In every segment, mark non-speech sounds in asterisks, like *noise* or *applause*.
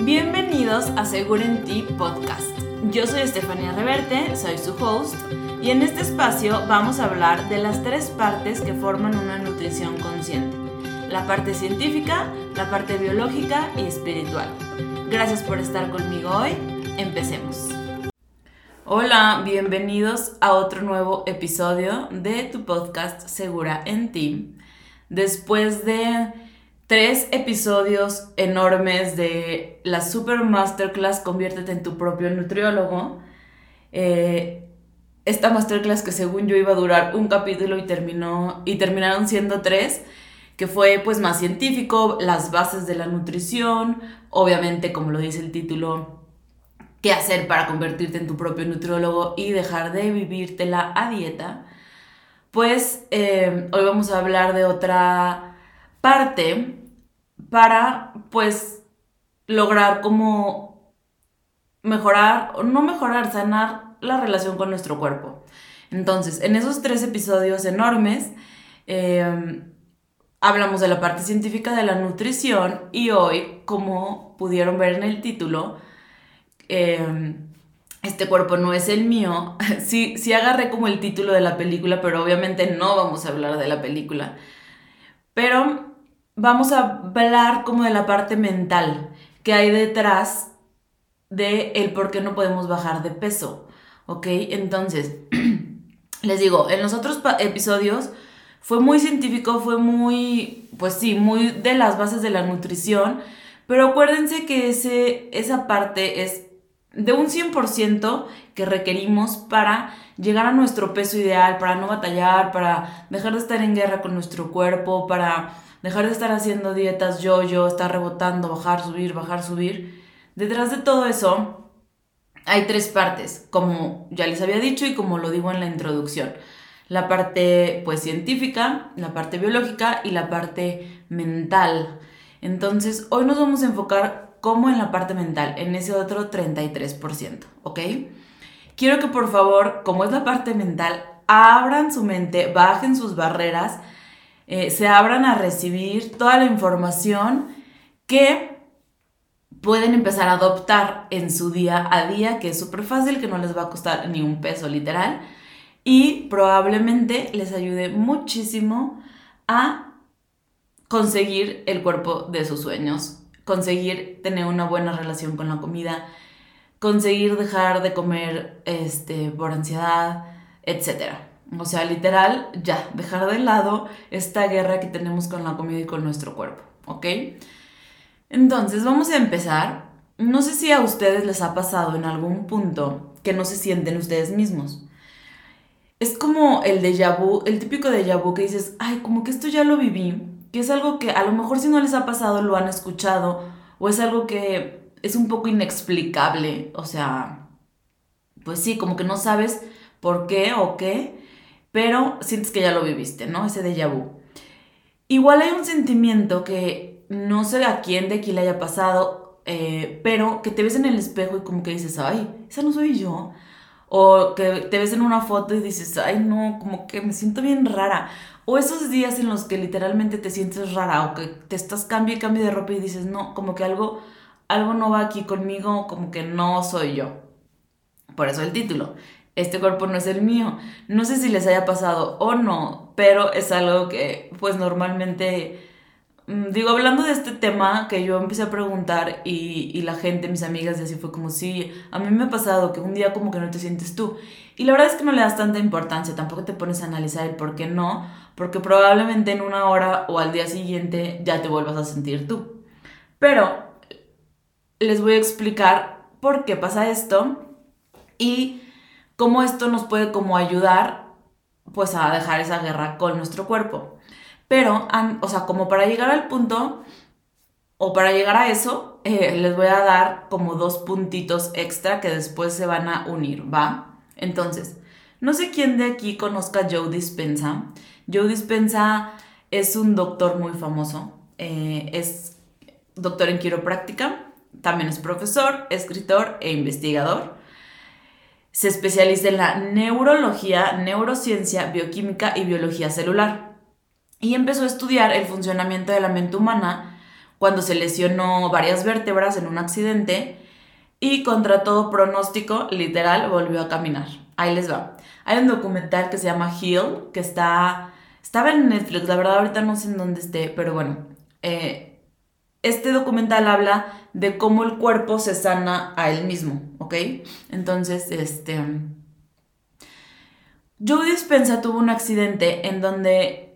Bienvenidos a Seguro en Ti Podcast. Yo soy Estefanía Reverte, soy su host, y en este espacio vamos a hablar de las tres partes que forman una nutrición consciente. La parte científica, la parte biológica y espiritual. Gracias por estar conmigo hoy. Empecemos. Hola, bienvenidos a otro nuevo episodio de tu podcast Segura en Ti. Después de tres episodios enormes de la Super Masterclass Conviértete en tu propio nutriólogo. Eh, esta masterclass que según yo iba a durar un capítulo y terminó y terminaron siendo tres, que fue pues más científico, las bases de la nutrición, obviamente como lo dice el título, qué hacer para convertirte en tu propio nutriólogo y dejar de vivírtela a dieta. Pues eh, hoy vamos a hablar de otra parte para pues lograr como mejorar, o no mejorar, sanar la relación con nuestro cuerpo. Entonces, en esos tres episodios enormes, em, hablamos de la parte científica de la nutrición y hoy, como pudieron ver en el título, em, este cuerpo no es el mío. *laughs* Sí, sí agarré como el título de la película, pero obviamente no vamos a hablar de la película. Pero vamos a hablar como de la parte mental que hay detrás de el por qué no podemos bajar de peso, ¿ok? Entonces, *clears throat* les digo, en los otros episodios fue muy científico, fue muy, pues sí, muy de las bases de la nutrición, pero acuérdense que ese, esa parte es de un 100% que requerimos para llegar a nuestro peso ideal, para no batallar, para dejar de estar en guerra con nuestro cuerpo, para dejar de estar haciendo dietas yo-yo, estar rebotando, bajar, subir, bajar, subir. Detrás de todo eso hay tres partes, como ya les había dicho y como lo digo en la introducción. La parte pues científica, la parte biológica y la parte mental. Entonces, hoy nos vamos a enfocar como en la parte mental, en ese otro 33%, ¿ok? Quiero que por favor, como es la parte mental, abran su mente, bajen sus barreras eh, se abran a recibir toda la información que pueden empezar a adoptar en su día a día, que es súper fácil, que no les va a costar ni un peso literal, y probablemente les ayude muchísimo a conseguir el cuerpo de sus sueños, conseguir tener una buena relación con la comida, conseguir dejar de comer este, por ansiedad, etcétera. O sea, literal, ya, dejar de lado esta guerra que tenemos con la comida y con nuestro cuerpo, ¿ok? Entonces, vamos a empezar. No sé si a ustedes les ha pasado en algún punto que no se sienten ustedes mismos. Es como el déjà vu, el típico déjà vu que dices, ay, como que esto ya lo viví, que es algo que a lo mejor si no les ha pasado lo han escuchado, o es algo que es un poco inexplicable, o sea, pues sí, como que no sabes por qué o qué, pero sientes que ya lo viviste, ¿no? Ese déjà vu. Igual hay un sentimiento que no sé a quién de aquí le haya pasado, eh, pero que te ves en el espejo y como que dices, ay, esa no soy yo. O que te ves en una foto y dices, ay, no, como que me siento bien rara. O esos días en los que literalmente te sientes rara o que te estás cambio y cambio de ropa y dices, no, como que algo, algo no va aquí conmigo, como que no soy yo. Por eso el título este cuerpo no es el mío. No sé si les haya pasado o no, pero es algo que pues normalmente, mm, digo, hablando de este tema que yo empecé a preguntar y, la gente, mis amigas, y así fue como, sí, a mí me ha pasado que un día como que no te sientes tú. Y la verdad es que no le das tanta importancia, tampoco te pones a analizar el por qué no, porque probablemente en una hora o al día siguiente ya te vuelvas a sentir tú. Pero les voy a explicar por qué pasa esto y cómo esto nos puede como ayudar pues a dejar esa guerra con nuestro cuerpo. Pero, o sea, como para llegar al punto, o para llegar a eso, eh, les voy a dar como dos puntitos extra que después se van a unir, ¿va? Entonces, no sé quién de aquí conozca Joe Dispensa. Joe Dispensa es un doctor muy famoso, eh, es doctor en quiropráctica, también es profesor, escritor e investigador se especializa en la neurología, neurociencia, bioquímica y biología celular. Y empezó a estudiar el funcionamiento de la mente humana cuando se lesionó varias vértebras en un accidente y contra todo pronóstico, literal, volvió a caminar. Ahí les va. Hay un documental que se llama Heal, que está, estaba en Netflix, la verdad ahorita no sé en dónde esté, pero bueno, eh, este documental habla de cómo el cuerpo se sana a él mismo, ¿ok? Entonces, este... Joe Dispensa tuvo un accidente en donde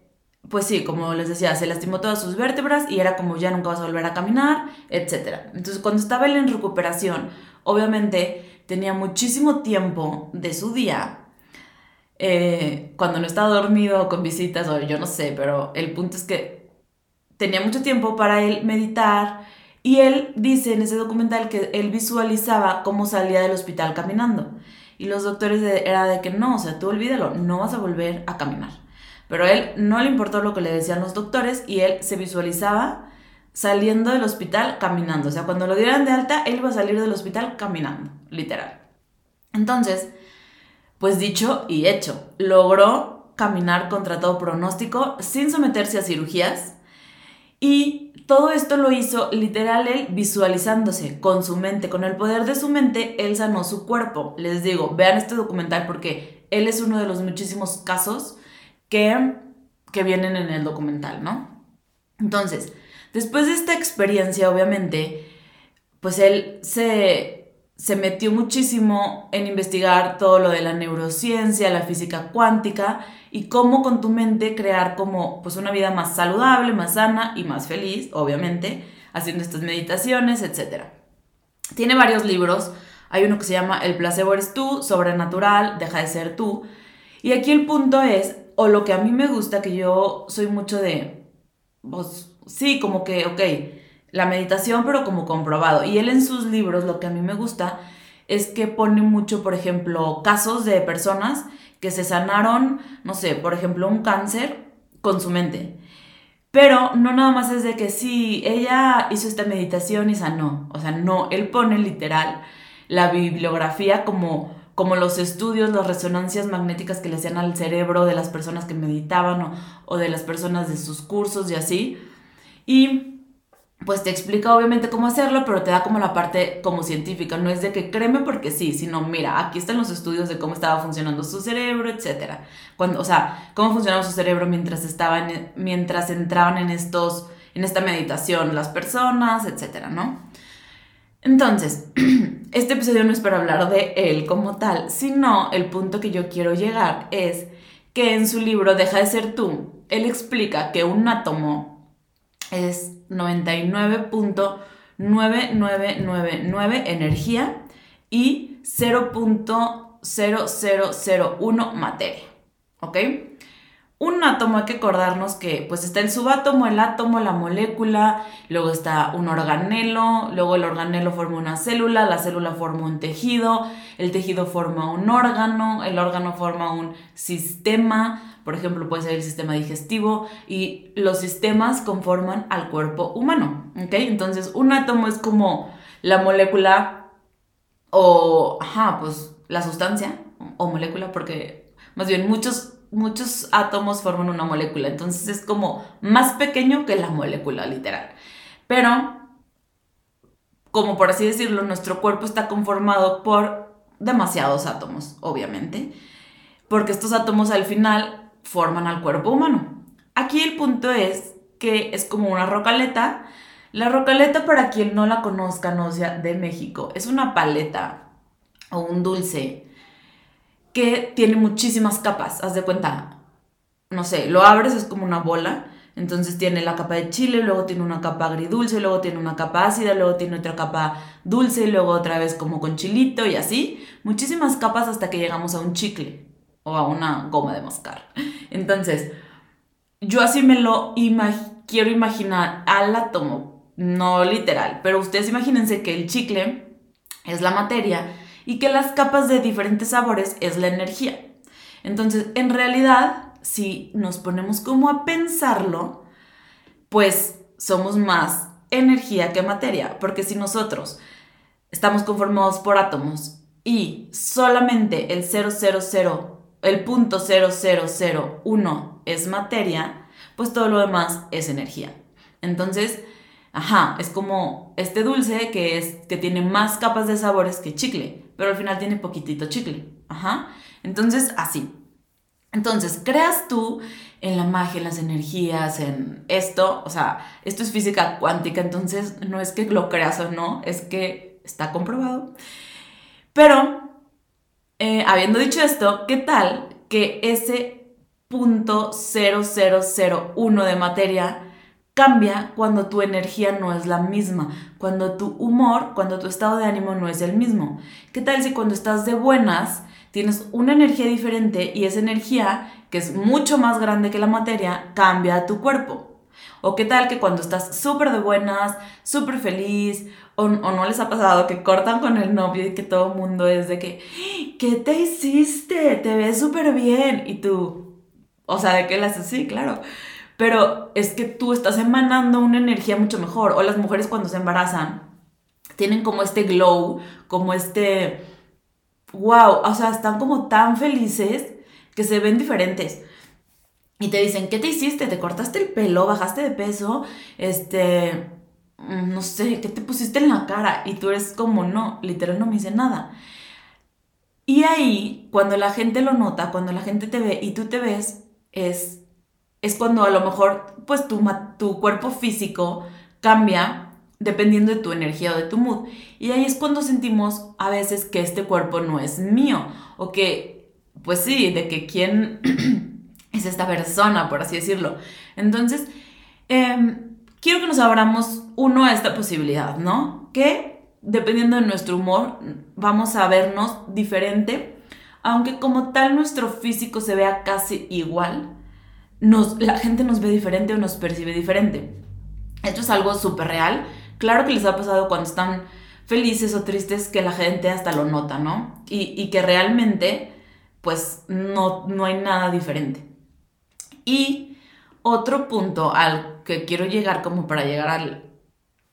pues sí, como les decía, se lastimó todas sus vértebras y era como ya nunca vas a volver a caminar, etc. Entonces cuando estaba él en recuperación, obviamente tenía muchísimo tiempo de su día, eh, cuando no estaba dormido con visitas o yo no sé, pero el punto es que tenía mucho tiempo para él meditar y él dice en ese documental que él visualizaba cómo salía del hospital caminando. Y los doctores era de que no, o sea, tú olvídalo, no vas a volver a caminar. Pero a él no le importó lo que le decían los doctores y él se visualizaba saliendo del hospital caminando. O sea, cuando lo dieran de alta, él iba a salir del hospital caminando, literal. Entonces, pues dicho y hecho, logró caminar contra todo pronóstico sin someterse a cirugías y todo esto lo hizo literal él visualizándose con su mente, con el poder de su mente, él sanó su cuerpo. Les digo, vean este documental porque él es uno de los muchísimos casos que, vienen en el documental, ¿no? Entonces, después de esta experiencia, obviamente, pues él se, se metió muchísimo en investigar todo lo de la neurociencia, la física cuántica y cómo con tu mente crear como pues una vida más saludable, más sana y más feliz, obviamente, haciendo estas meditaciones, etc. Tiene varios libros, hay uno que se llama El placebo eres tú, Sobrenatural, Deja de ser tú. Y aquí el punto es o lo que a mí me gusta, que yo soy mucho de, pues sí, como que, ok, la meditación, pero como comprobado. Y él en sus libros, lo que a mí me gusta es que pone mucho, por ejemplo, casos de personas que se sanaron, no sé, por ejemplo, un cáncer con su mente. Pero no nada más es de que sí, ella hizo esta meditación y sanó. O sea, no, él pone literal la bibliografía como como los estudios, las resonancias magnéticas que le hacían al cerebro de las personas que meditaban o, de las personas de sus cursos y así. Y pues te explica obviamente cómo hacerlo, pero te da como la parte como científica, no es de que créeme porque sí, sino mira, aquí están los estudios de cómo estaba funcionando su cerebro, etc. Cuando, o sea, cómo funcionaba su cerebro mientras estaban, mientras entraban en estos, en esta meditación las personas, etc., ¿no? Entonces, *clears throat* este episodio no es para hablar de él como tal, sino el punto que yo quiero llegar es que en su libro Deja de ser tú, él explica que un átomo es 99.9999 energía y 0.0001 materia. ¿Ok? Un átomo hay que acordarnos que pues está el subátomo, el átomo, la molécula, luego está un organelo, luego el organelo forma una célula, la célula forma un tejido, el tejido forma un órgano, el órgano forma un sistema, por ejemplo puede ser el sistema digestivo y los sistemas conforman al cuerpo humano, ¿ok? Entonces un átomo es como la molécula o, ajá, pues la sustancia o molécula porque más bien muchos muchos átomos forman una molécula, entonces es como más pequeño que la molécula, literal. Pero, como por así decirlo, nuestro cuerpo está conformado por demasiados átomos, obviamente, porque estos átomos al final forman al cuerpo humano. Aquí el punto es que es como una rocaleta. La rocaleta, para quien no la conozca, no sea de México, es una paleta o un dulce que tiene muchísimas capas, haz de cuenta, no sé, lo abres, es como una bola, entonces tiene la capa de chile, luego tiene una capa agridulce, luego tiene una capa ácida, luego tiene otra capa dulce, luego otra vez como con chilito y así, muchísimas capas hasta que llegamos a un chicle o a una goma de mascar. Entonces, yo así me lo quiero imaginar al átomo, no literal, pero ustedes imagínense que el chicle es la materia y que las capas de diferentes sabores es la energía. Entonces, en realidad, si nos ponemos como a pensarlo, pues somos más energía que materia, porque si nosotros estamos conformados por átomos y solamente el 000, el punto 0001 es materia, pues todo lo demás es energía. Entonces, ajá, es como este dulce que, es, que tiene más capas de sabores que chicle, pero al final tiene poquitito chicle, ajá. Entonces, así. Entonces, creas tú en la magia, en las energías, en esto, o sea, esto es física cuántica, entonces no es que lo creas o no, es que está comprobado. Pero, eh, habiendo dicho esto, ¿qué tal que ese punto 0001 de materia cambia cuando tu energía no es la misma, cuando tu humor, cuando tu estado de ánimo no es el mismo? ¿Qué tal si cuando estás de buenas tienes una energía diferente y esa energía que es mucho más grande que la materia, cambia tu cuerpo. O qué tal que cuando estás súper de buenas, súper feliz, o, no les ha pasado que cortan con el novio y que todo el mundo es de que, ¿qué te hiciste? Te ves súper bien. Y tú, o sea, de qué le haces, sí, claro. Pero es que tú estás emanando una energía mucho mejor. O las mujeres cuando se embarazan tienen como este glow, como este, wow, o sea, están como tan felices que se ven diferentes. Y te dicen, ¿qué te hiciste? ¿Te cortaste el pelo? ¿Bajaste de peso? Este, mm, no sé, ¿qué te pusiste en la cara? Y tú eres como, no, literal no me hice nada. Y ahí, cuando la gente lo nota, cuando la gente te ve y tú te ves, es, es cuando a lo mejor, pues tu, tu cuerpo físico cambia dependiendo de tu energía o de tu mood. Y ahí es cuando sentimos a veces que este cuerpo no es mío o que pues sí, de que quién *clears throat* es esta persona, por así decirlo. Entonces, em, quiero que nos abramos uno a esta posibilidad, ¿no? Que dependiendo de nuestro humor, vamos a vernos diferente, aunque como tal nuestro físico se vea casi igual, nos, la gente nos ve diferente o nos percibe diferente. Esto es algo súper real. Claro que les ha pasado cuando están felices o tristes que la gente hasta lo nota, ¿no? Y, y que realmente pues no, no hay nada diferente. Y otro punto al que quiero llegar como para llegar al,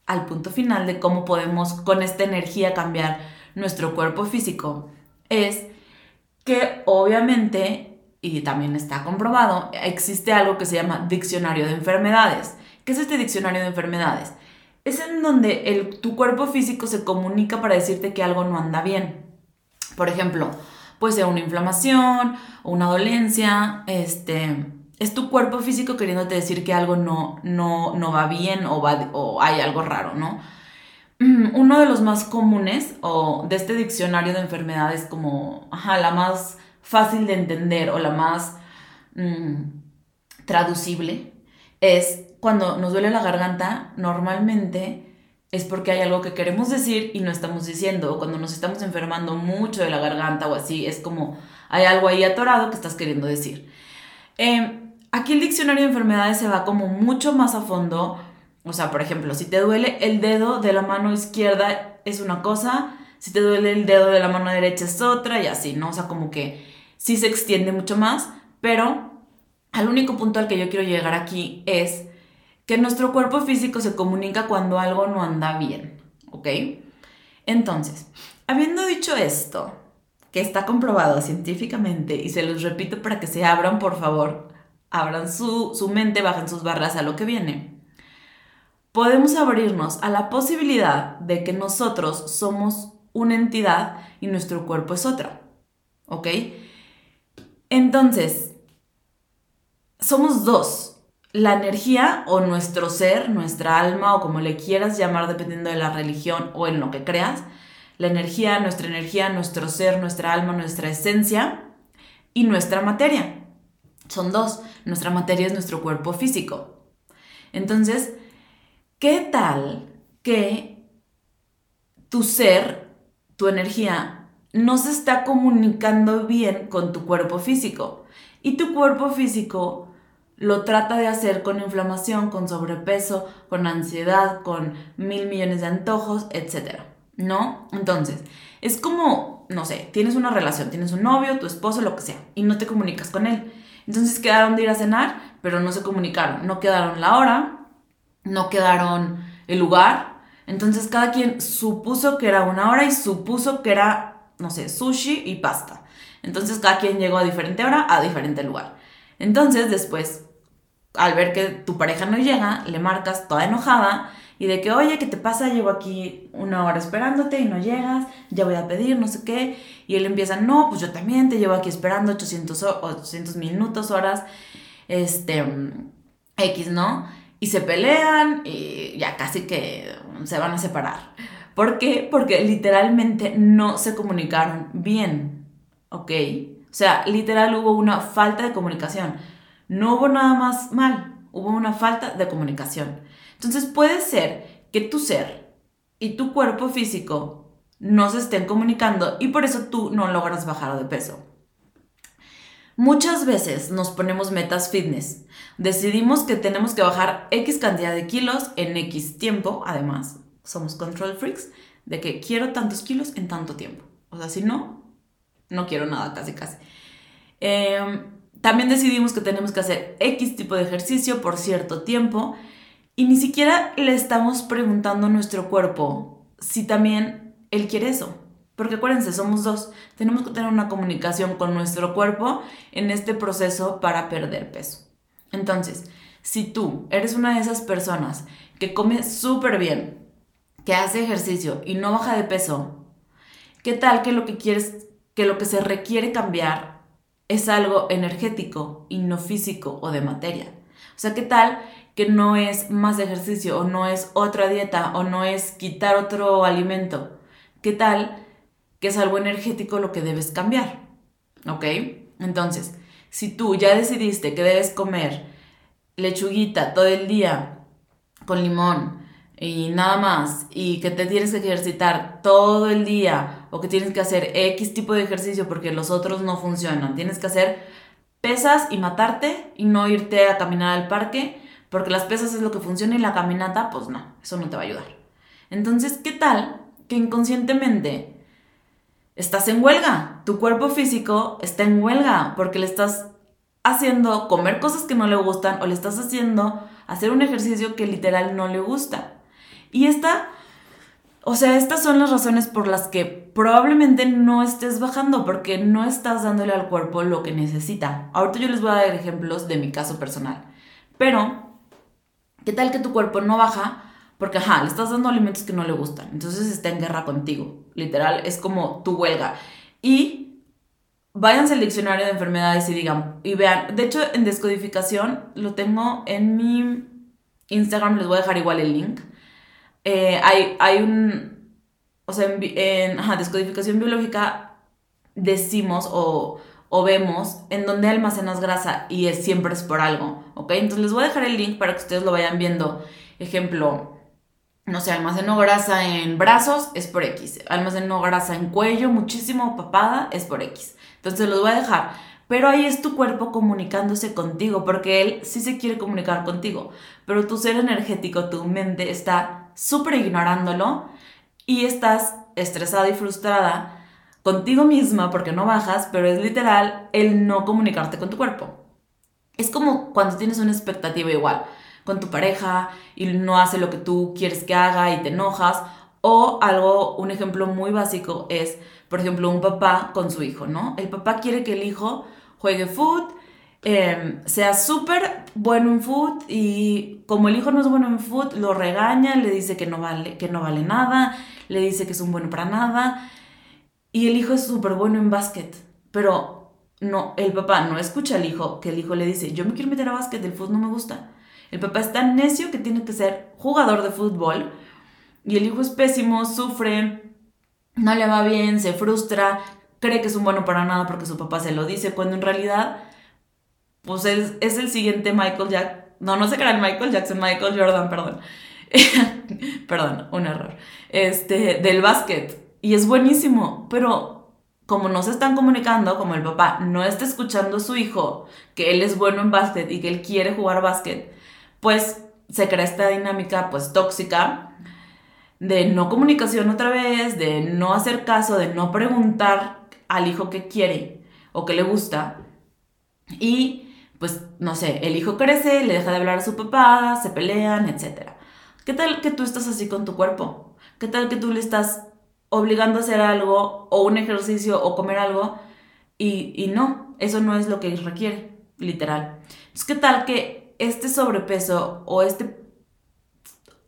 al punto final de cómo podemos con esta energía cambiar nuestro cuerpo físico es que obviamente, y también está comprobado, existe algo que se llama diccionario de enfermedades. ¿Qué es este diccionario de enfermedades? Es en donde el, tu cuerpo físico se comunica para decirte que algo no anda bien. Por ejemplo, puede ser una inflamación o una dolencia, este, es tu cuerpo físico queriéndote decir que algo no, no, no va bien o, va, o hay algo raro, ¿no? Mm, uno de los más comunes o de este diccionario de enfermedades como, ajá, la más fácil de entender o la más mm, traducible es cuando nos duele la garganta, normalmente es porque hay algo que queremos decir y no estamos diciendo. O cuando nos estamos enfermando mucho de la garganta o así, es como hay algo ahí atorado que estás queriendo decir. Em, aquí el diccionario de enfermedades se va como mucho más a fondo. O sea, por ejemplo, si te duele el dedo de la mano izquierda es una cosa, si te duele el dedo de la mano derecha es otra y así, ¿no? O sea, como que sí se extiende mucho más, pero al único punto al que yo quiero llegar aquí es que nuestro cuerpo físico se comunica cuando algo no anda bien, ¿ok? Entonces, habiendo dicho esto, que está comprobado científicamente, y se los repito para que se abran, por favor, abran su, su mente, bajen sus barras a lo que viene, podemos abrirnos a la posibilidad de que nosotros somos una entidad y nuestro cuerpo es otra, ¿ok? Entonces, somos dos, la energía o nuestro ser, nuestra alma o como le quieras llamar dependiendo de la religión o en lo que creas, la energía, nuestra energía, nuestro ser, nuestra alma, nuestra esencia y nuestra materia. Son dos. Nuestra materia es nuestro cuerpo físico. Entonces, ¿qué tal que tu ser, tu energía, no se está comunicando bien con tu cuerpo físico? Y tu cuerpo físico lo trata de hacer con inflamación, con sobrepeso, con ansiedad, con mil millones de antojos, etc. ¿No? Entonces, es como, no sé, tienes una relación, tienes un novio, tu esposo, lo que sea, y no te comunicas con él. Entonces quedaron de ir a cenar, pero no se comunicaron, no quedaron la hora, no quedaron el lugar. Entonces cada quien supuso que era una hora y supuso que era, no sé, sushi y pasta. Entonces cada quien llegó a diferente hora, a diferente lugar. Entonces después al ver que tu pareja no llega, le marcas toda enojada Y de que, oye, ¿qué te pasa? Llevo aquí una hora esperándote y no llegas, ya voy a pedir, no sé qué. Y él empieza, no, pues yo también te llevo aquí esperando 800, 800 minutos, horas, este, X, ¿no? Y se pelean y ya casi que se van a separar. ¿Por qué? Porque literalmente no se comunicaron bien, ¿ok? O sea, literal hubo una falta de comunicación. No hubo nada más mal, hubo una falta de comunicación. Entonces puede ser que tu ser y tu cuerpo físico no se estén comunicando y por eso tú no logras bajar de peso. Muchas veces nos ponemos metas fitness. Decidimos que tenemos que bajar X cantidad de kilos en X tiempo. Además, somos control freaks de que quiero tantos kilos en tanto tiempo. O sea, si no, no quiero nada, casi, casi. Em, también decidimos que tenemos que hacer X tipo de ejercicio por cierto tiempo y ni siquiera le estamos preguntando a nuestro cuerpo si también él quiere eso. Porque acuérdense, somos dos. Tenemos que tener una comunicación con nuestro cuerpo en este proceso para perder peso. Entonces, si tú eres una de esas personas que come súper bien, que hace ejercicio y no baja de peso, ¿qué tal que lo que quieres, que lo que se requiere cambiar es algo energético y no físico o de materia? O sea, ¿qué tal que no es más ejercicio o no es otra dieta o no es quitar otro alimento? ¿Qué tal que es algo energético lo que debes cambiar. ¿Ok? Entonces, si tú ya decidiste que debes comer lechuguita todo el día con limón y nada más, y que te tienes que ejercitar todo el día, o que tienes que hacer X tipo de ejercicio porque los otros no funcionan, tienes que hacer pesas y matarte y no irte a caminar al parque, porque las pesas es lo que funciona y la caminata, pues no, eso no te va a ayudar. Entonces, ¿qué tal que inconscientemente estás en huelga. Tu cuerpo físico está en huelga porque le estás haciendo comer cosas que no le gustan o le estás haciendo hacer un ejercicio que literal no le gusta. Y esta, o sea, estas son las razones por las que probablemente no estés bajando porque no estás dándole al cuerpo lo que necesita. Ahorita yo les voy a dar ejemplos de mi caso personal. Pero, ¿qué tal que tu cuerpo no baja? Porque, ajá, le estás dando alimentos que no le gustan. Entonces está en guerra contigo. Literal, es como tu huelga. Y váyanse al diccionario de enfermedades y digan, y vean, de hecho en descodificación lo tengo en mi Instagram, les voy a dejar igual el link. Eh, hay, un, o sea, en, descodificación biológica decimos o, o vemos en dónde almacenas grasa y es, siempre es por algo, ¿ok? Entonces les voy a dejar el link para que ustedes lo vayan viendo. Ejemplo, no sé, almaceno grasa en brazos, es por X. Almaceno grasa en cuello, muchísimo papada, es por X. Entonces los voy a dejar. Pero ahí es tu cuerpo comunicándose contigo, porque él sí se quiere comunicar contigo. Pero tu ser energético, tu mente está súper ignorándolo y estás estresada y frustrada contigo misma porque no bajas, pero es literal el no comunicarte con tu cuerpo. Es como cuando tienes una expectativa igual con tu pareja y no hace lo que tú quieres que haga y te enojas. O algo, un ejemplo muy básico es, por ejemplo, un papá con su hijo, ¿no? El papá quiere que el hijo juegue foot, em, sea súper bueno en foot y como el hijo no es bueno en foot, lo regaña, le dice que no vale, que no vale nada, le dice que es un bueno para nada y el hijo es súper bueno en básquet, pero no, el papá no escucha al hijo, que el hijo le dice, yo me quiero meter a básquet, el foot no me gusta. El papá es tan necio que tiene que ser jugador de fútbol y el hijo es pésimo, sufre, no le va bien, se frustra, cree que es un bueno para nada porque su papá se lo dice, cuando en realidad, pues es, es el siguiente Michael Jackson. No, no era el Michael Jackson, Michael Jordan, perdón. *laughs* perdón, un error. Este, del básquet. Y es buenísimo, pero como no se están comunicando, como el papá no está escuchando a su hijo, que él es bueno en básquet y que él quiere jugar básquet, pues se crea esta dinámica pues tóxica de no comunicación otra vez, de no hacer caso, de no preguntar al hijo qué quiere o qué le gusta. Y pues no sé, el hijo crece, le deja de hablar a su papá, se pelean, etc. ¿Qué tal que tú estás así con tu cuerpo? ¿Qué tal que tú le estás obligando a hacer algo o un ejercicio o comer algo y, y no, eso no es lo que requiere, literal. Entonces, ¿qué tal que este sobrepeso o este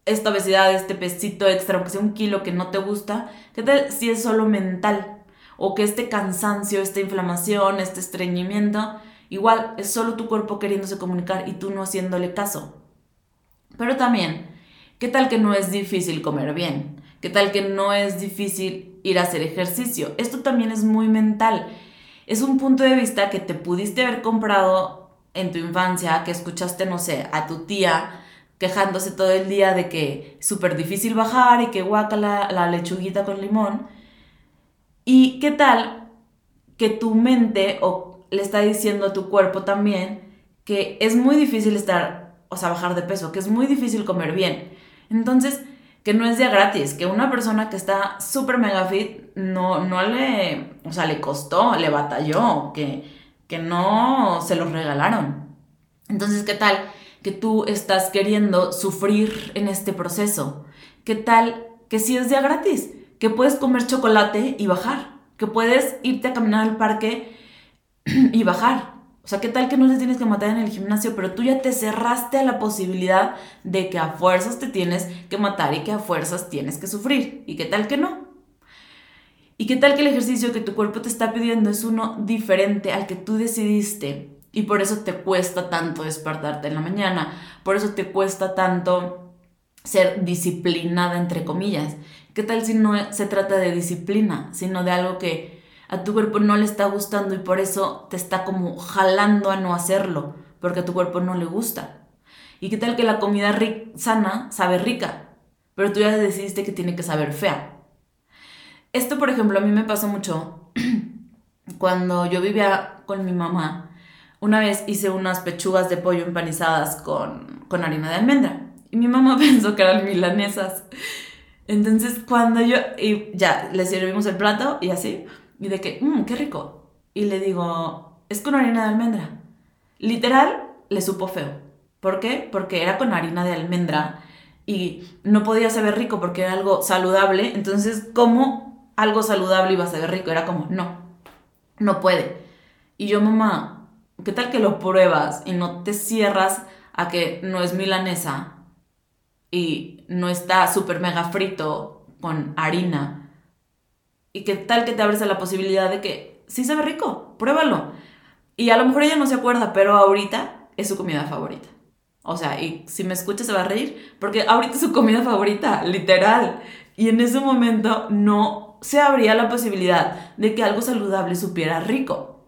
esta obesidad, este pesito extra, aunque sea un kilo que no te gusta, ¿qué tal si es solo mental? O que este cansancio, esta inflamación, este estreñimiento, igual es solo tu cuerpo queriéndose comunicar y tú no haciéndole caso. Pero también, ¿qué tal que no es difícil comer bien? ¿Qué tal que no es difícil ir a hacer ejercicio? Esto también es muy mental. Es un punto de vista que te pudiste haber comprado en tu infancia, que escuchaste, no sé, a tu tía quejándose todo el día de que es súper difícil bajar y que guaca la, la lechuguita con limón. ¿Y qué tal que tu mente o le está diciendo a tu cuerpo también que es muy difícil estar, o sea, bajar de peso, que es muy difícil comer bien? Entonces, que no es día gratis, que una persona que está súper mega fit no, no le, o sea, le costó, le batalló, que, que no se los regalaron. Entonces, ¿qué tal? que tú estás queriendo sufrir en este proceso. ¿Qué tal que si es día gratis? Que puedes comer chocolate y bajar. Que puedes irte a caminar al parque *clears throat* y bajar. O sea, ¿qué tal que no les tienes que matar en el gimnasio, pero tú ya te cerraste a la posibilidad de que a fuerzas te tienes que matar y que a fuerzas tienes que sufrir? ¿Y qué tal que no? ¿Y qué tal que el ejercicio que tu cuerpo te está pidiendo es uno diferente al que tú decidiste y por eso te cuesta tanto despertarte en la mañana, por eso te cuesta tanto ser disciplinada, entre comillas. ¿Qué tal si no se trata de disciplina, sino de algo que a tu cuerpo no le está gustando y por eso te está como jalando a no hacerlo, porque a tu cuerpo no le gusta? ¿Y qué tal que la comida sana sabe rica, pero tú ya decidiste que tiene que saber fea? Esto, por ejemplo, a mí me pasó mucho *clears throat* cuando yo vivía con mi mamá una vez hice unas pechugas de pollo empanizadas con, harina de almendra. Y mi mamá *laughs* pensó que eran milanesas. Entonces, cuando yo, y ya, le servimos el plato y así, y de que, mmm, qué rico. Y le digo, es con harina de almendra. Literal, le supo feo. ¿Por qué? Porque era con harina de almendra y no podía saber rico porque era algo saludable. Entonces, ¿cómo algo saludable iba a saber rico? Era como, no, no puede. Y yo, mamá, ¿Qué tal que lo pruebas y no te cierras a que no es milanesa y no está súper mega frito con harina? ¿Y qué tal que te abres a la posibilidad de que sí sabe rico? Pruébalo. Y a lo mejor ella no se acuerda, pero ahorita es su comida favorita. O sea, y si me escucha se va a reír, porque ahorita es su comida favorita, literal. Y en ese momento no se abría la posibilidad de que algo saludable supiera rico.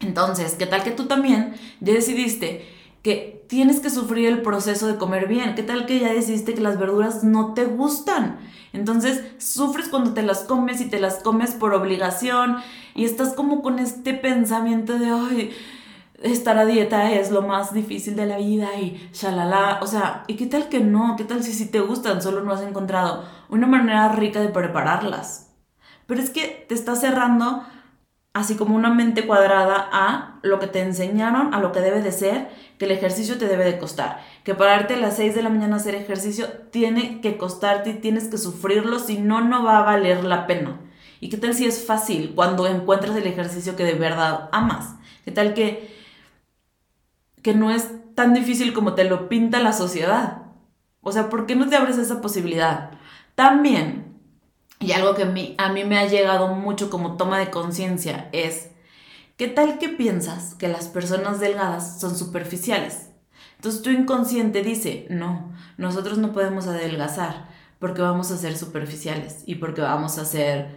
Entonces, ¿qué tal que tú también ya decidiste que tienes que sufrir el proceso de comer bien? ¿Qué tal que ya decidiste que las verduras no te gustan? Entonces, sufres cuando te las comes y te las comes por obligación y estás como con este pensamiento de, ay, estar a dieta es lo más difícil de la vida y shalala. O sea, ¿y qué tal que no? ¿Qué tal si sí te gustan? Solo no has encontrado una manera rica de prepararlas. Pero es que te estás cerrando así como una mente cuadrada a lo que te enseñaron, a lo que debe de ser, que el ejercicio te debe de costar, que pararte a las 6 de la mañana a hacer ejercicio tiene que costarte y tienes que sufrirlo, si no, no va a valer la pena. ¿Y qué tal si es fácil cuando encuentras el ejercicio que de verdad amas? ¿Qué tal que, que no es tan difícil como te lo pinta la sociedad? O sea, ¿por qué no te abres esa posibilidad? También y algo que a mí, me ha llegado mucho como toma de conciencia es, ¿qué tal que piensas que las personas delgadas son superficiales? Entonces tu inconsciente dice, no, nosotros no podemos adelgazar porque vamos a ser superficiales y porque vamos a ser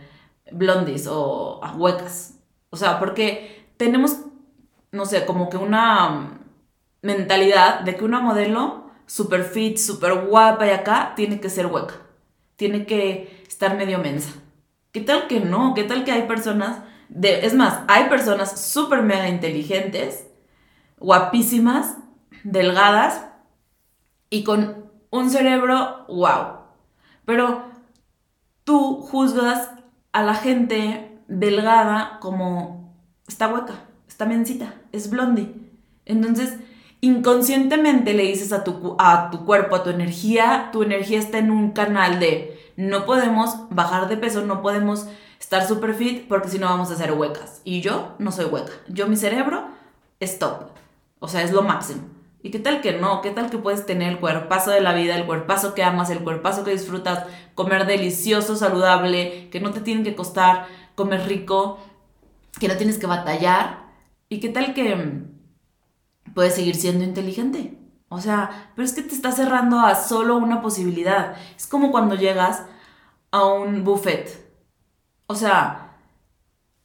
blondies o huecas. O sea, porque tenemos, no sé, como que una mentalidad de que una modelo super fit, super guapa y acá tiene que ser hueca. Tiene que estar medio mensa. ¿Qué tal que no? ¿Qué tal que hay personas, de, es más, hay personas súper mega inteligentes, guapísimas, delgadas y con un cerebro wow. Pero tú juzgas a la gente delgada como está hueca, está mensita, es blondie. Entonces, inconscientemente le dices a tu, a tu cuerpo, a tu energía, tu energía está en un canal de no podemos bajar de peso, no podemos estar super fit porque si no vamos a ser huecas. Y yo no soy hueca. Yo mi cerebro es top. O sea, es lo máximo. ¿Y qué tal que no? ¿Qué tal que puedes tener el cuerpazo de la vida, el cuerpazo que amas, el cuerpazo que disfrutas, comer delicioso, saludable, que no te tienen que costar comer rico, que no tienes que batallar? ¿Y qué tal que mm, puedes seguir siendo inteligente? O sea, pero es que te está cerrando a solo una posibilidad. Es como cuando llegas a un buffet. O sea,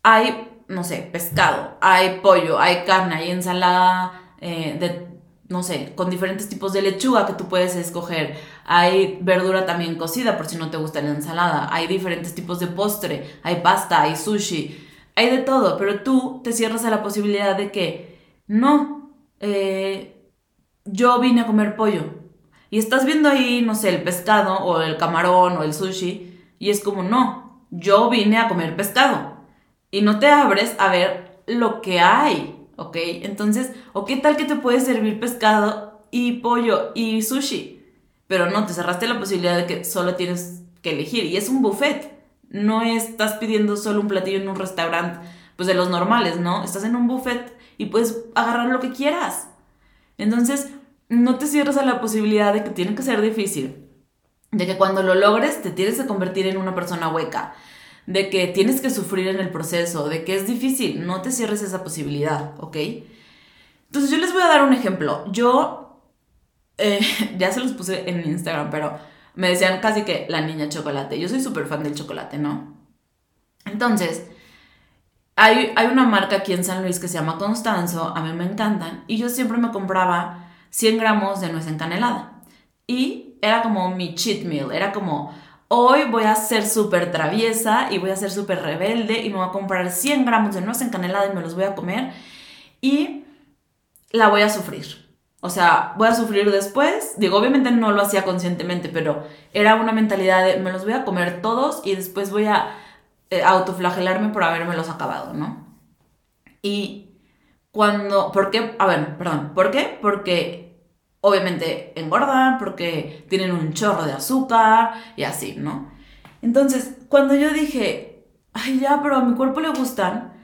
hay, no sé, pescado, hay pollo, hay carne, hay ensalada eh, de no sé, con diferentes tipos de lechuga que tú puedes escoger. Hay verdura también cocida por si no te gusta la ensalada. Hay diferentes tipos de postre. Hay pasta, hay sushi. Hay de todo, pero tú te cierras a la posibilidad de que no, eh, yo vine a comer pollo. Y estás viendo ahí, no sé, el pescado o el camarón o el sushi. Y es como, no, yo vine a comer pescado. Y no te abres a ver lo que hay. ¿ok? Entonces, ¿o qué tal que te puede servir pescado y pollo y sushi? Pero no, te cerraste la posibilidad de que solo tienes que elegir. Y es un buffet. No estás pidiendo solo un platillo en un restaurante, pues de los normales, ¿no? Estás en un buffet y puedes agarrar lo que quieras. Entonces, no te cierres a la posibilidad de que tiene que ser difícil. De que cuando lo logres te tienes que convertir en una persona hueca de que tienes que sufrir en el proceso, de que es difícil, no te cierres esa posibilidad, ¿ok? Entonces yo les voy a dar un ejemplo. Yo, eh, *laughs* ya se los puse en Instagram, pero me decían casi que la niña chocolate. Yo soy súper fan del chocolate, ¿no? Entonces, hay, hay una marca aquí en San Luis que se llama Constanzo, a mí me encantan, y yo siempre me compraba 100 gramos de nuez encanelada. Y era como mi cheat meal, era como hoy voy a ser súper traviesa y voy a ser súper rebelde y me voy a comprar 100 gramos de nuez encanelada y me los voy a comer y la voy a sufrir. O sea, voy a sufrir después. Digo, obviamente no lo hacía conscientemente, pero era una mentalidad de me los voy a comer todos y después voy a autoflagelarme por los acabado, ¿no? Y cuando, ¿por qué? A ver, perdón, ¿por qué? Porque obviamente engordan porque tienen un chorro de azúcar y así, ¿no? Entonces, cuando yo dije, ay, ya, pero a mi cuerpo le gustan,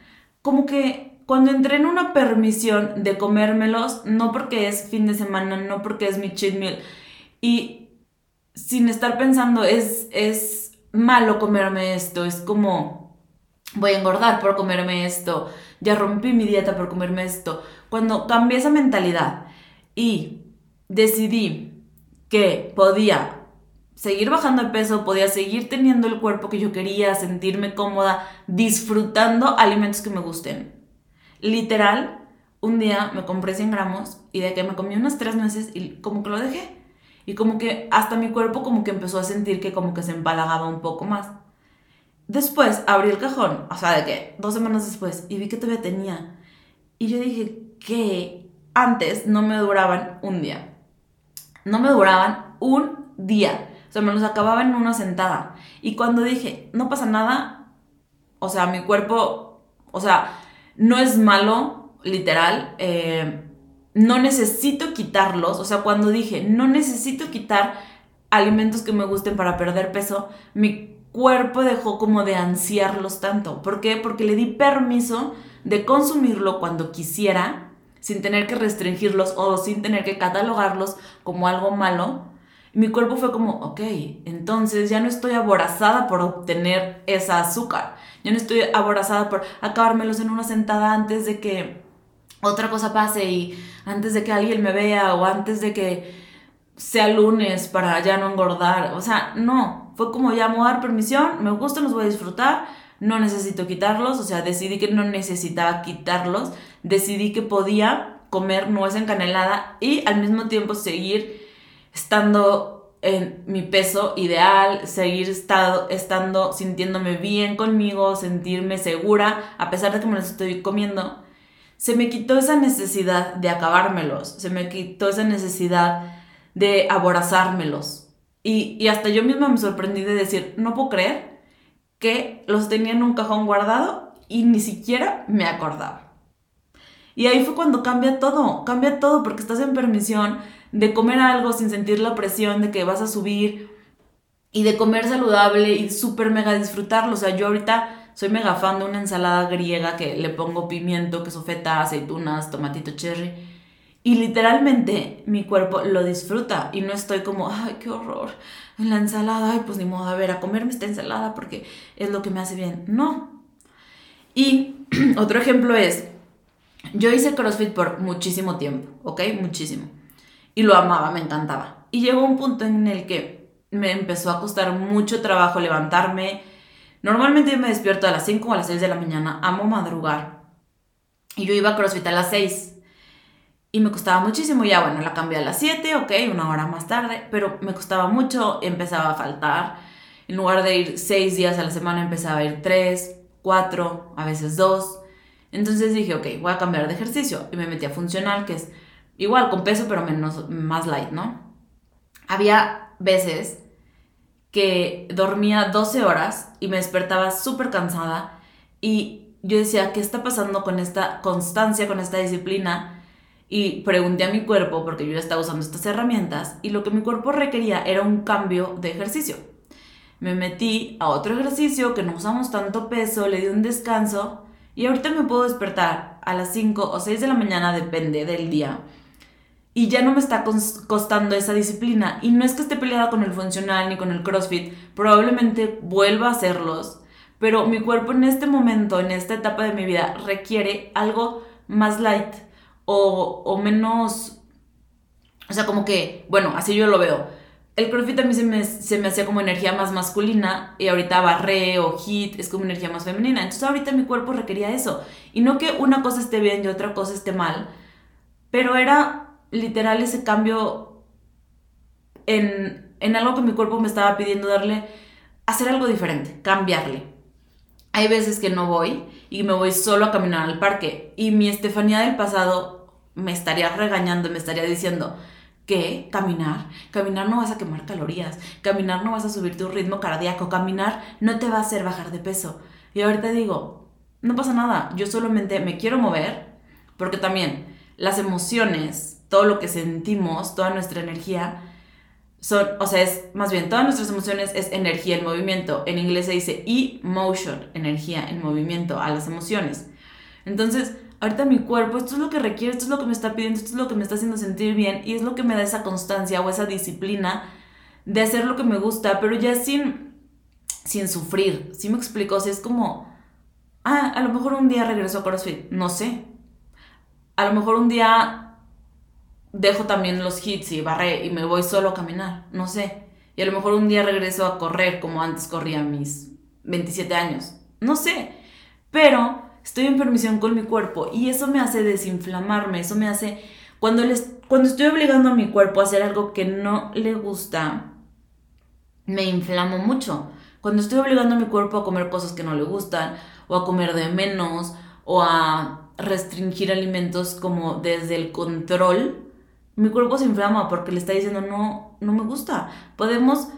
como que cuando entré en una permisión de comérmelos, no porque es fin de semana, no porque es mi cheat meal, y sin estar pensando, es, es malo comerme esto, es como, voy a engordar por comerme esto, ya rompí mi dieta por comerme esto. Cuando cambié esa mentalidad y decidí que podía seguir bajando de peso, podía seguir teniendo el cuerpo que yo quería, sentirme cómoda, disfrutando alimentos que me gusten. Literal, un día me compré 100 gramos y de que me comí unas tres meses y como que lo dejé. Y como que hasta mi cuerpo como que empezó a sentir que como que se empalagaba un poco más. Después abrí el cajón, o sea, de que dos semanas después, y vi que todavía tenía. Y yo dije que antes no me duraban un día no me duraban un día. O sea, me los acababa en una sentada. Y cuando dije, no pasa nada, o sea, mi cuerpo, o sea, no es malo, literal, eh, no necesito quitarlos. O sea, cuando dije, no necesito quitar alimentos que me gusten para perder peso, mi cuerpo dejó como de ansiarlos tanto. ¿Por qué? Porque le di permiso de consumirlo cuando quisiera sin tener que restringirlos o sin tener que catalogarlos como algo malo, mi cuerpo fue como, ok, entonces ya no estoy aborazada por obtener esa azúcar, ya no estoy aborazada por acabármelos en una sentada antes de que otra cosa pase y antes de que alguien me vea o antes de que sea lunes para ya no engordar, o sea, no, fue como ya me voy a dar permisión, me gustan, los voy a disfrutar, no necesito quitarlos, o sea, decidí que no necesitaba quitarlos, decidí que podía comer nuez encanelada y al mismo tiempo seguir estando en mi peso ideal, seguir estado, estando sintiéndome bien conmigo, sentirme segura, a pesar de que me los estoy comiendo. Se me quitó esa necesidad de acabármelos, se me quitó esa necesidad de aborazármelos. Y, y hasta yo misma me sorprendí de decir, no puedo creer que los tenía en un cajón guardado y ni siquiera me acordaba. Y ahí fue cuando cambia todo, cambia todo porque estás en permisión de comer algo sin sentir la presión de que vas a subir y de comer saludable y súper mega disfrutarlo. O sea, yo ahorita soy mega fan de una ensalada griega que le pongo pimiento, queso feta, aceitunas, tomatito cherry. Y literalmente mi cuerpo lo disfruta y no estoy como, ay, qué horror, en la ensalada, ay, pues ni modo, a ver, a comerme esta ensalada porque es lo que me hace bien. No. Y *clears throat* otro ejemplo es, yo hice CrossFit por muchísimo tiempo, ¿ok? Muchísimo. Y lo amaba, me encantaba. Y llegó un punto en el que me empezó a costar mucho trabajo levantarme. Normalmente yo me despierto a las 5 o a las 6 de la mañana, amo madrugar. Y yo iba a CrossFit a las 6 y me costaba muchísimo. Ya, bueno, la cambié a las 7, ok, una hora más tarde, pero me costaba mucho, empezaba a faltar. En lugar de ir 6 días a la semana, empezaba a ir 3, 4, a veces 2. Entonces dije, ok, voy a cambiar de ejercicio. Y me metí a funcional, que es igual con peso, pero menos, más light, ¿no? Había veces que dormía 12 horas y me despertaba súper cansada y yo decía, ¿qué está pasando con esta constancia, con esta disciplina? y pregunté a mi cuerpo, porque yo ya estaba usando estas herramientas, y lo que mi cuerpo requería era un cambio de ejercicio. Me metí a otro ejercicio que no usamos tanto peso, le di un descanso y ahorita me puedo despertar a las 5 o 6 de la mañana, depende del día. Y ya no me está costando esa disciplina. Y no es que esté peleada con el funcional ni con el CrossFit, probablemente vuelva a hacerlos. Pero mi cuerpo en este momento, en esta etapa de mi vida, requiere algo más light o, menos, o sea, como que, bueno, así yo lo veo. El CrossFit a mí se me, se me hacía como energía más masculina y ahorita barré o hit es como energía más femenina. Entonces ahorita mi cuerpo requería eso. Y no que una cosa esté bien y otra cosa esté mal, pero era literal ese cambio en, en algo que mi cuerpo me estaba pidiendo darle, hacer algo diferente, cambiarle. Hay veces que no voy y me voy solo a caminar al parque y mi Estefanía del pasado me estaría regañando, me estaría diciendo, que caminar, caminar no vas a quemar calorías, caminar no vas a subir tu ritmo cardíaco, caminar no te va a hacer bajar de peso. Y ahorita digo, no pasa nada, yo solamente me quiero mover, porque también las emociones, todo lo que sentimos, toda nuestra energía, son, o sea, es más bien, todas nuestras emociones es energía en movimiento. En inglés se dice emotion, energía en movimiento, a las emociones. Entonces, ahorita mi cuerpo, esto es lo que requiere, esto es lo que me está pidiendo, esto es lo que me está haciendo sentir bien y es lo que me da esa constancia o esa disciplina de hacer lo que me gusta, pero ya sin, sin sufrir. ¿Sí me explico? O sea, es como, ah, a lo mejor un día regreso a CrossFit, no sé. A lo mejor un día dejo también los hits y barré y me voy solo a caminar, no sé. Y a lo mejor un día regreso a correr como antes corría mis 27 años, no sé. Pero estoy en permisión con mi cuerpo y eso me hace desinflamarme, eso me hace, cuando, les, cuando estoy obligando a mi cuerpo a hacer algo que no le gusta, me inflamo mucho. Cuando estoy obligando a mi cuerpo a comer cosas que no le gustan, o a comer de menos, o a restringir alimentos como desde el control, mi cuerpo se inflama porque le está diciendo no, no me gusta. Podemos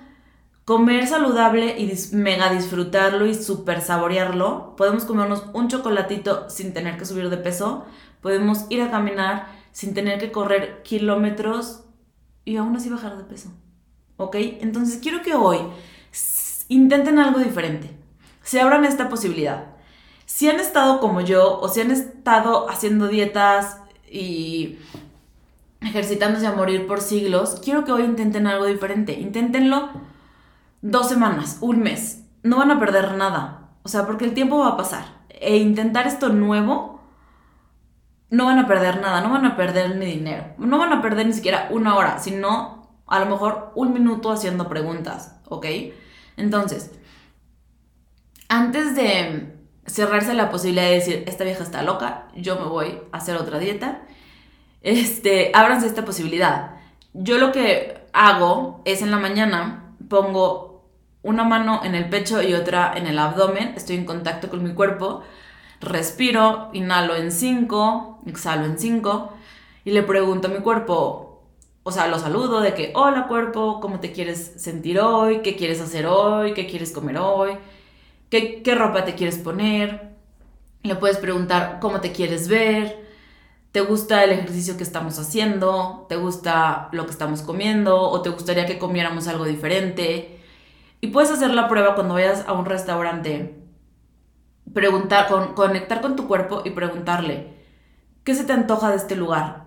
comer saludable y mega disfrutarlo y super saborearlo. Podemos comernos un chocolatito sin tener que subir de peso. Podemos ir a caminar sin tener que correr kilómetros y aún así bajar de peso. ¿Ok? Entonces quiero que hoy intenten algo diferente. Se abran esta posibilidad. Si han estado como yo o si han estado haciendo dietas y ejercitándose a morir por siglos, quiero que hoy intenten algo diferente. Inténtenlo dos semanas, un mes, no van a perder nada. O sea, porque el tiempo va a pasar. E intentar esto nuevo, no van a perder nada, no van a perder ni dinero, no van a perder ni siquiera una hora, sino a lo mejor un minuto haciendo preguntas, ¿ok? Entonces, antes de cerrarse la posibilidad de decir, esta vieja está loca, yo me voy a hacer otra dieta, este, ábranse esta posibilidad. Yo lo que hago es en la mañana pongo una mano en el pecho y otra en el abdomen, estoy en contacto con mi cuerpo, respiro, inhalo en 5, exhalo en 5 y le pregunto a mi cuerpo, o sea, lo saludo de que, hola cuerpo, ¿cómo te quieres sentir hoy? ¿Qué quieres hacer hoy? ¿Qué quieres comer hoy? ¿Qué, qué ropa te quieres poner? Le puedes preguntar cómo te quieres ver, ¿Te gusta el ejercicio que estamos haciendo? ¿Te gusta lo que estamos comiendo? ¿O te gustaría que comiéramos algo diferente? Y puedes hacer la prueba cuando vayas a un restaurante. Preguntar, con, conectar con tu cuerpo y preguntarle, ¿qué se te antoja de este lugar?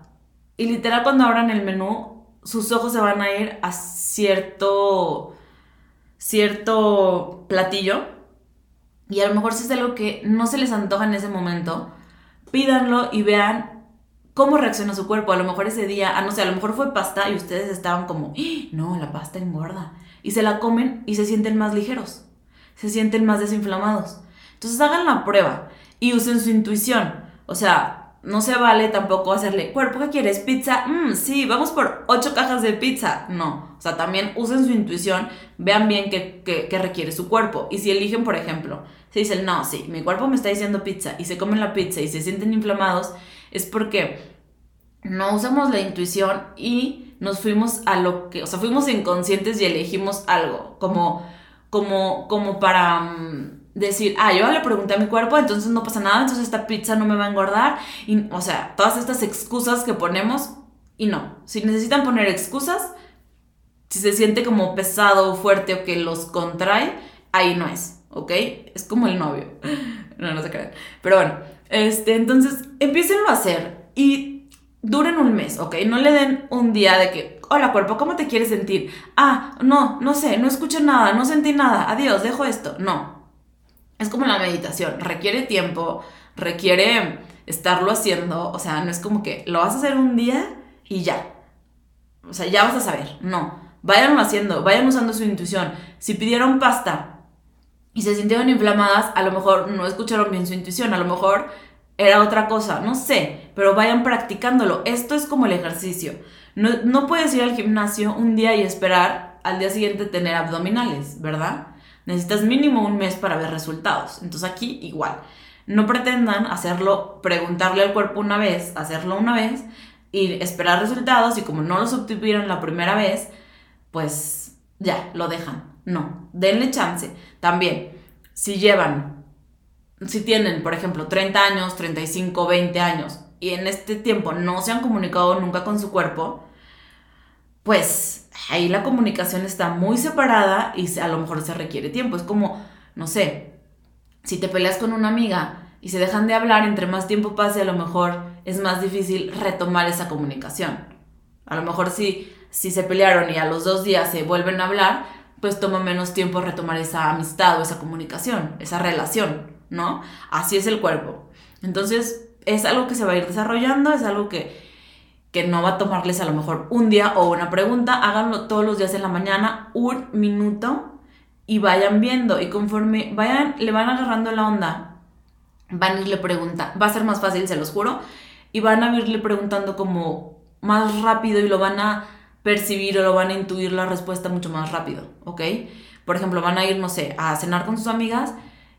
Y literal cuando abran el menú, sus ojos se van a ir a cierto, cierto platillo. Y a lo mejor si es algo que no se les antoja en ese momento, pídanlo y vean cómo reacciona su cuerpo. A lo mejor ese día, ah, no sé, a lo mejor fue pasta y ustedes estaban como, ¡Ah! no, la pasta engorda. Y se la comen y se sienten más ligeros, se sienten más desinflamados. Entonces hagan la prueba y usen su intuición. O sea, no se vale tampoco hacerle, cuerpo, ¿qué quieres? ¿Pizza? Mm, sí, vamos por ocho cajas de pizza. No, o sea, también usen su intuición, vean bien qué, qué, requiere su cuerpo. Y si eligen, por ejemplo, se dicen, no, sí, mi cuerpo me está diciendo pizza y se comen la pizza y se sienten inflamados, es porque no usamos la intuición y nos fuimos a lo que, o sea, fuimos inconscientes y elegimos algo, como, como, como para... Mm, decir, ah, yo le pregunté a mi cuerpo, entonces no pasa nada, entonces esta pizza no me va a engordar. Y, o sea, todas estas excusas que ponemos y no. Si necesitan poner excusas, si se siente como pesado o fuerte o que los contrae, ahí no es, ¿ok? Es como el novio. *laughs* No, no se crean. Pero bueno, este, entonces empiecenlo a hacer y duren un mes, ¿ok? No le den un día de que, hola cuerpo, ¿cómo te quieres sentir? Ah, no, no sé, no escucho nada, no sentí nada, adiós, dejo esto. No, es como la meditación, requiere tiempo, requiere estarlo haciendo, o sea, no es como que lo vas a hacer un día y ya. O sea, ya vas a saber, no. Vayan haciendo, vayan usando su intuición. Si pidieron pasta y se sintieron inflamadas, a lo mejor no escucharon bien su intuición, a lo mejor era otra cosa, no sé, pero vayan practicándolo. Esto es como el ejercicio. No, no puedes ir al gimnasio un día y esperar al día siguiente tener abdominales, ¿verdad? Necesitas mínimo un mes para ver resultados. Entonces aquí igual. No pretendan hacerlo, preguntarle al cuerpo una vez, hacerlo una vez y esperar resultados y como no los obtuvieron la primera vez, pues ya, lo dejan. No, denle chance. También, si llevan, si tienen, por ejemplo, 30 años, 35, 20 años y en este tiempo no se han comunicado nunca con su cuerpo, pues ahí la comunicación está muy separada y a lo mejor se requiere tiempo. Es como, no sé, si te peleas con una amiga y se dejan de hablar, entre más tiempo pase, a lo mejor es más difícil retomar esa comunicación. A lo mejor si, si se pelearon y a los dos días se vuelven a hablar, pues toma menos tiempo retomar esa amistad o esa comunicación, esa relación, ¿no? Así es el cuerpo. Entonces, es algo que se va a ir desarrollando, es algo que que no va a tomarles a lo mejor un día o una pregunta, háganlo todos los días en la mañana, un minuto y vayan viendo y conforme vayan, le van agarrando la onda, van a irle preguntando, va a ser más fácil, se los juro, y van a irle preguntando como más rápido y lo van a percibir o lo van a intuir la respuesta mucho más rápido, ¿ok? Por ejemplo, van a ir, no sé, a cenar con sus amigas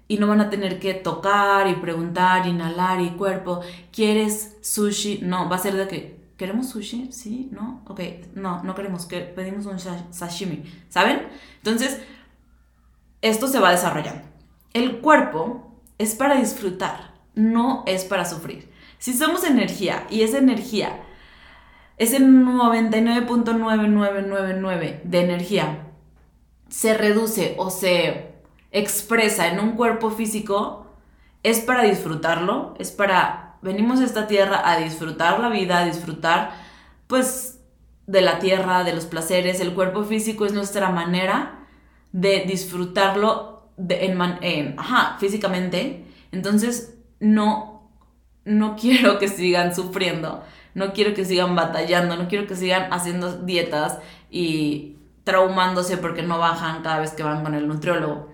y no van a tener que tocar y preguntar, inhalar y cuerpo, ¿quieres sushi? No, va a ser de que ¿Queremos sushi? ¿Sí? ¿No? Ok, no, no queremos, que pedimos un sashimi, ¿saben? Entonces, esto se va desarrollando. El cuerpo es para disfrutar, no es para sufrir. Si somos energía y esa energía ese 99.9999 de energía. Se reduce o se expresa en un cuerpo físico, es para disfrutarlo, es para venimos a esta tierra a disfrutar la vida, a disfrutar pues de la tierra, de los placeres, el cuerpo físico es nuestra manera de disfrutarlo de, en, físicamente. Entonces no, no *laughs* quiero que sigan sufriendo, no quiero que sigan batallando, no quiero que sigan haciendo dietas y traumándose porque no bajan cada vez que van con el nutriólogo.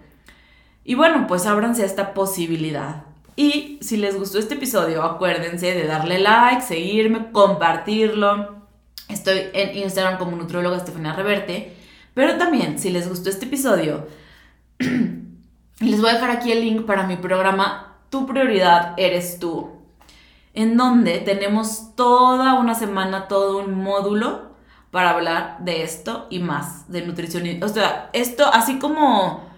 Y bueno, pues ábranse a esta posibilidad y si les gustó este episodio, acuérdense de darle like, seguirme, compartirlo. Estoy en Instagram como nutrióloga Estefania Reverte. Pero también, si les gustó este episodio, *clears throat* les voy a dejar aquí el link para mi programa Tu prioridad eres tú, en donde tenemos toda una semana, todo un módulo para hablar de esto y más, de nutrición. O sea, esto así como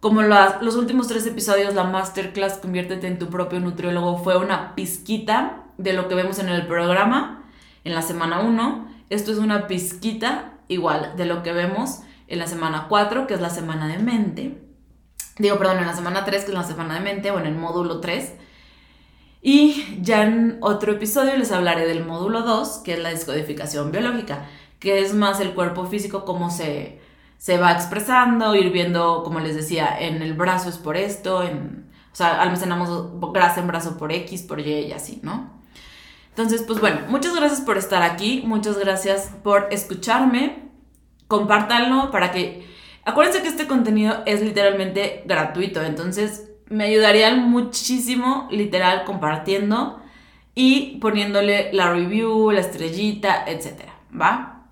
como los últimos tres episodios, la masterclass Conviértete en tu propio nutriólogo fue una pizquita de lo que vemos en el programa en la semana 1. Esto es una pizquita igual de lo que vemos en la semana 4, que es la semana de mente. Digo, perdón, en la semana 3, que es la semana de mente, o en el módulo 3. Y ya en otro episodio les hablaré del módulo 2, que es la descodificación biológica, que es más el cuerpo físico, cómo se, se va expresando, ir viendo, como les decía, en el brazo es por esto, en, o sea, almacenamos grasa en brazo por X, por Y y así, ¿no? Entonces, pues bueno, muchas gracias por estar aquí, muchas gracias por escucharme, compártanlo para que... Acuérdense que este contenido es literalmente gratuito, entonces me ayudarían muchísimo, literal, compartiendo y poniéndole la review, la estrellita, etcétera, ¿va?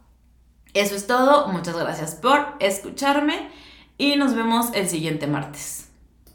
Eso es todo, muchas gracias por escucharme y nos vemos el siguiente martes.